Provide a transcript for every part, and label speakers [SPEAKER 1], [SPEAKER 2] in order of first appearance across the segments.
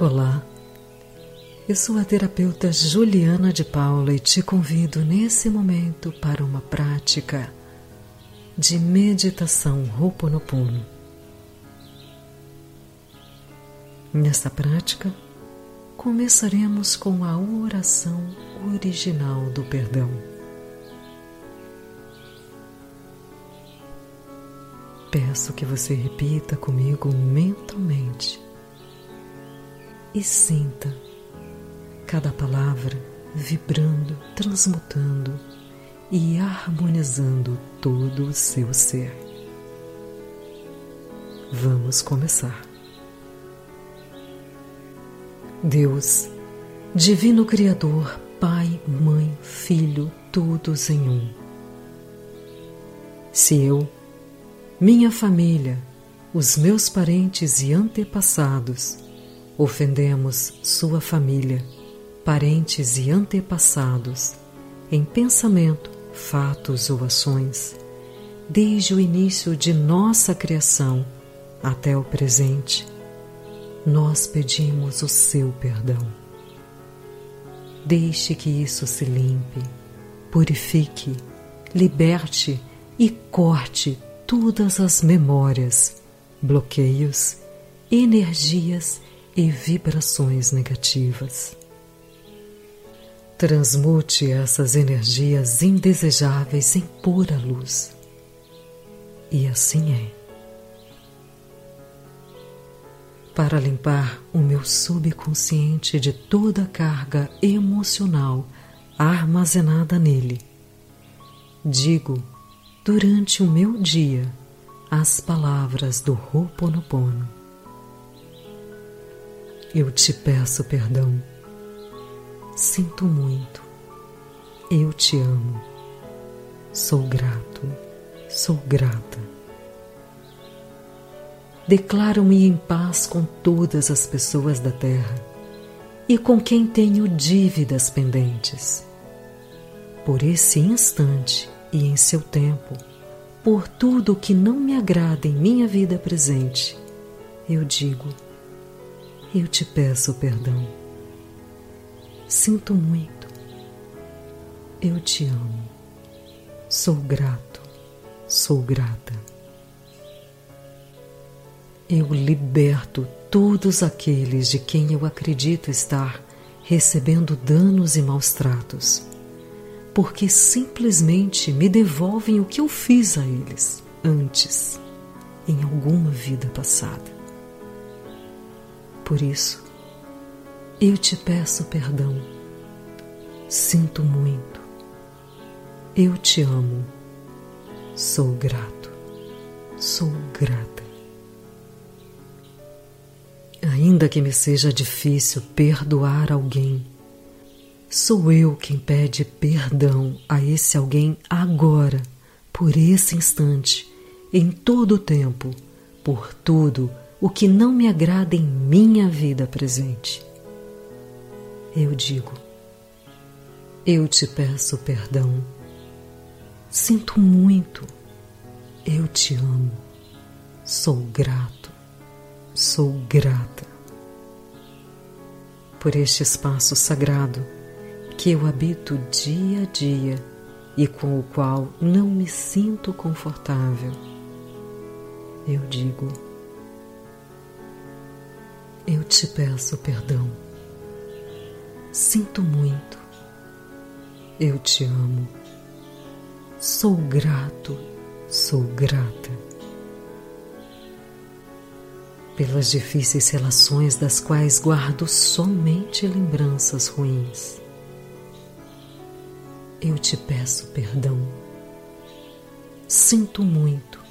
[SPEAKER 1] Olá, eu sou a terapeuta Juliana de Paula e te convido nesse momento para uma prática de meditação Ho'oponopono. Nessa prática, começaremos com a oração original do perdão. Peço que você repita comigo mentalmente e sinta cada palavra vibrando, transmutando e harmonizando todo o seu ser. Vamos começar. Deus, Divino Criador, Pai, Mãe, Filho, todos em um. Se eu, minha família, os meus parentes e antepassados ofendemos sua família, parentes e antepassados, em pensamento, fatos ou ações, desde o início de nossa criação até o presente, nós pedimos o seu perdão. Deixe que isso se limpe, purifique, liberte e corte todas as memórias, bloqueios, energias e vibrações negativas. Transmute essas energias indesejáveis em pura luz. E assim é. para limpar o meu subconsciente de toda a carga emocional armazenada nele. Digo durante o meu dia as palavras do Ho'oponopono. Eu te peço perdão. Sinto muito. Eu te amo. Sou grato. Sou grata declaro-me em paz com todas as pessoas da terra e com quem tenho dívidas pendentes. Por esse instante e em seu tempo, por tudo o que não me agrada em minha vida presente, eu digo: eu te peço perdão. Sinto muito. Eu te amo. Sou grato. Sou grata eu liberto todos aqueles de quem eu acredito estar recebendo danos e maus tratos, porque simplesmente me devolvem o que eu fiz a eles antes, em alguma vida passada. Por isso, eu te peço perdão. Sinto muito. Eu te amo. Sou grato. Sou grata. Ainda que me seja difícil perdoar alguém, sou eu quem pede perdão a esse alguém agora, por esse instante, em todo o tempo, por tudo o que não me agrada em minha vida presente. Eu digo, eu te peço perdão. Sinto muito. Eu te amo. Sou grato sou grata por este espaço sagrado que eu habito dia a dia e com o qual não me sinto confortável. Eu digo, eu te peço perdão. Sinto muito. Eu te amo. Sou grato, sou grata pelas difíceis relações das quais guardo somente lembranças ruins. Eu te peço perdão. Sinto muito.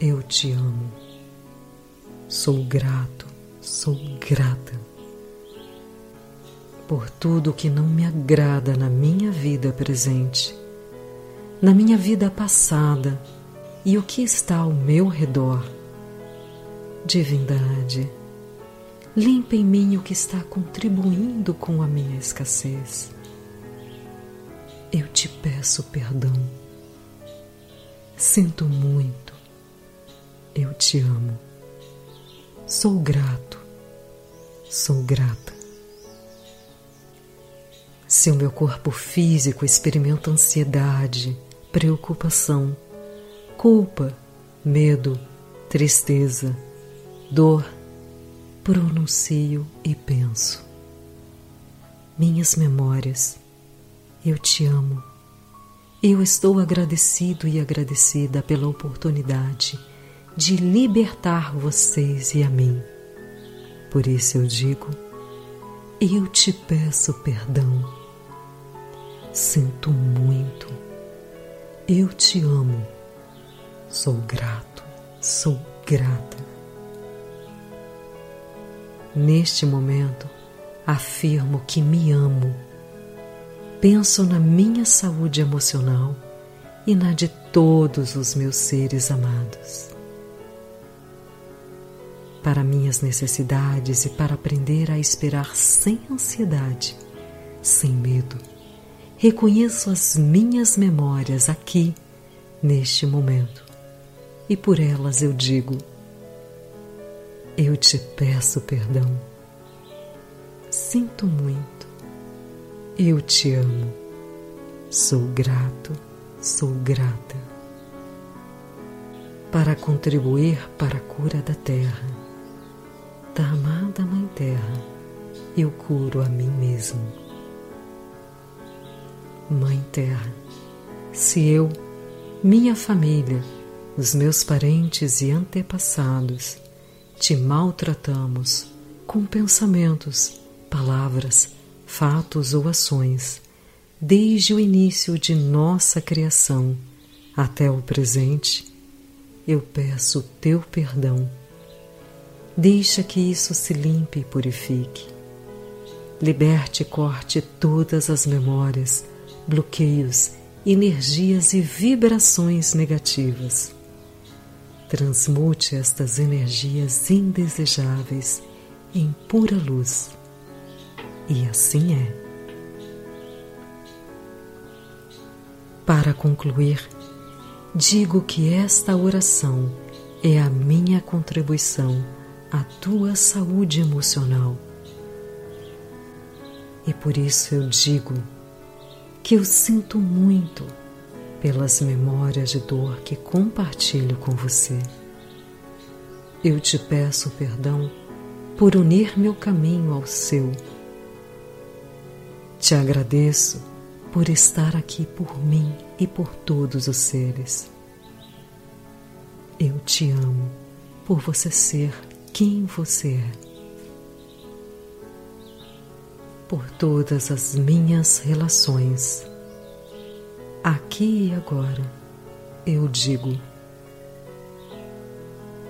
[SPEAKER 1] Eu te amo. Sou grato, sou grata por tudo que não me agrada na minha vida presente, na minha vida passada e o que está ao meu redor Divindade, limpa em mim o que está contribuindo com a minha escassez. Eu te peço perdão. Sinto muito. Eu te amo. Sou grato. sou grata. Se o meu corpo físico experimenta ansiedade, preocupação, culpa, medo, tristeza, dor, pronuncio e penso. Minhas memórias, eu te amo. Eu estou agradecido e agradecida pela oportunidade de libertar vocês e a mim. Por isso eu digo, eu te peço perdão. Sinto muito. Eu te amo. Sou grato, sou grata. Neste momento, afirmo que me amo. Penso na minha saúde emocional e na de todos os meus seres amados para minhas necessidades e para aprender a esperar sem ansiedade, sem medo. Reconheço as minhas memórias aqui, neste momento, e por elas eu digo: Eu te peço perdão. Sinto muito. Eu te amo. Sou grato, sou grata. Para contribuir para a cura da terra da amada Mãe Terra, eu curo a mim mesmo. Mãe Terra, se eu, minha família, os meus parentes e antepassados te maltratamos com pensamentos, palavras, fatos ou ações, desde o início de nossa criação até o presente, eu peço teu perdão Deixa que isso se limpe e purifique. Liberte e corte todas as memórias, bloqueios, energias e vibrações negativas. Transmute estas energias indesejáveis em pura luz. E assim é. Para concluir, digo que esta oração é a minha contribuição a tua saúde emocional. E por isso eu digo que eu sinto muito pelas memórias de dor que compartilho com você. Eu te peço perdão por unir meu caminho ao seu. Te agradeço por estar aqui por mim e por todos os seres. Eu te amo por você ser quem você é. Por todas as minhas relações, aqui e agora, eu digo: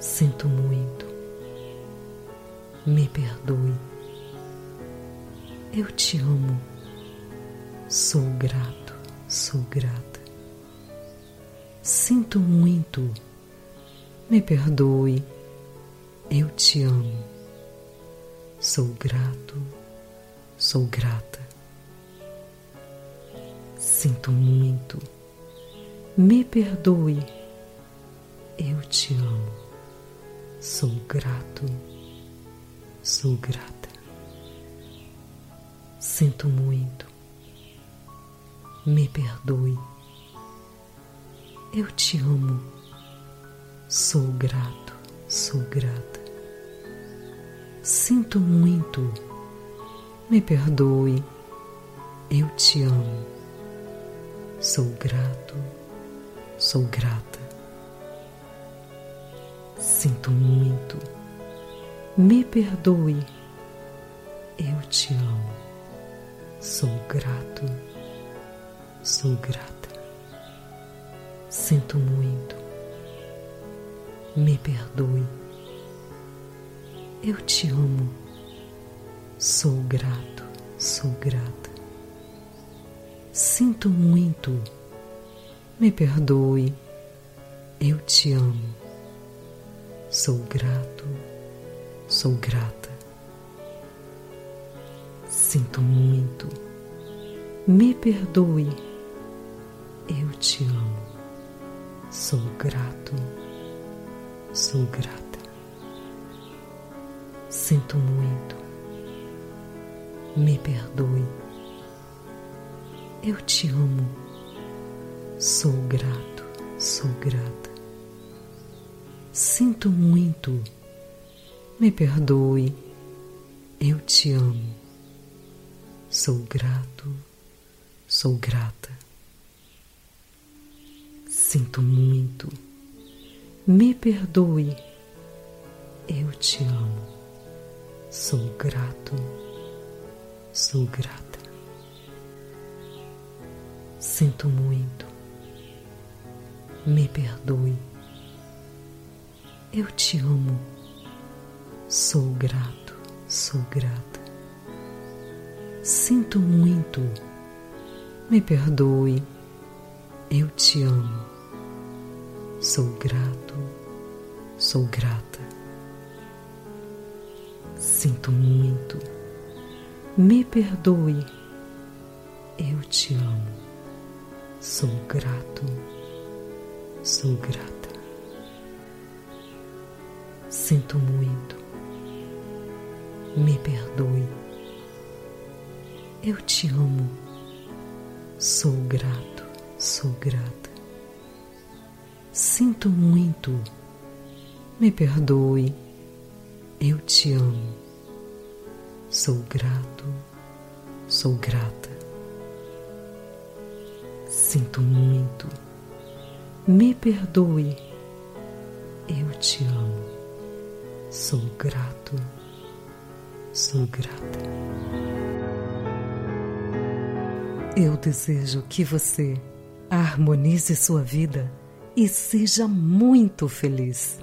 [SPEAKER 1] sinto muito, me perdoe, eu te amo, sou grato, sou grata. Sinto muito, me perdoe eu te amo. Sou grato, sou grata. Sinto muito. Me perdoe. Eu te amo. Sou grato, sou grata. Sinto muito. Me perdoe. Eu te amo. Sou grato, sou grata. Sinto muito. Me perdoe. Eu te amo. Sou grato. Sou grata. Sinto muito. Me perdoe. Eu te amo. Sou grato. Sou grata. Sinto muito. Me perdoe eu te amo. Sou grato, sou grata. Sinto muito. Me perdoe. Eu te amo. Sou grato, sou grata. Sinto muito. Me perdoe. Eu te amo. Sou grato, sou grata. Sinto muito. me perdoe. Eu te amo, sou grato, sou grata. Sinto muito, me perdoe. Eu te amo, sou grato, sou grata. Sinto muito, me perdoe. Eu te amo, sou grato sou grata. Sinto muito, me perdoe. Eu te amo, sou grato, sou grata. Sinto muito, me perdoe. Eu te amo, sou grato, sou grata. Sinto muito me perdoe. Eu te amo. Sou grato. Sou grata. Sinto muito. Me perdoe. Eu te amo. Sou grato. Sou grata. Sinto muito. Me perdoe. Eu te amo Sou grato, sou grata. Sinto muito, me perdoe. Eu te amo, sou grato, sou grata. Eu desejo que você harmonize sua vida e seja muito feliz.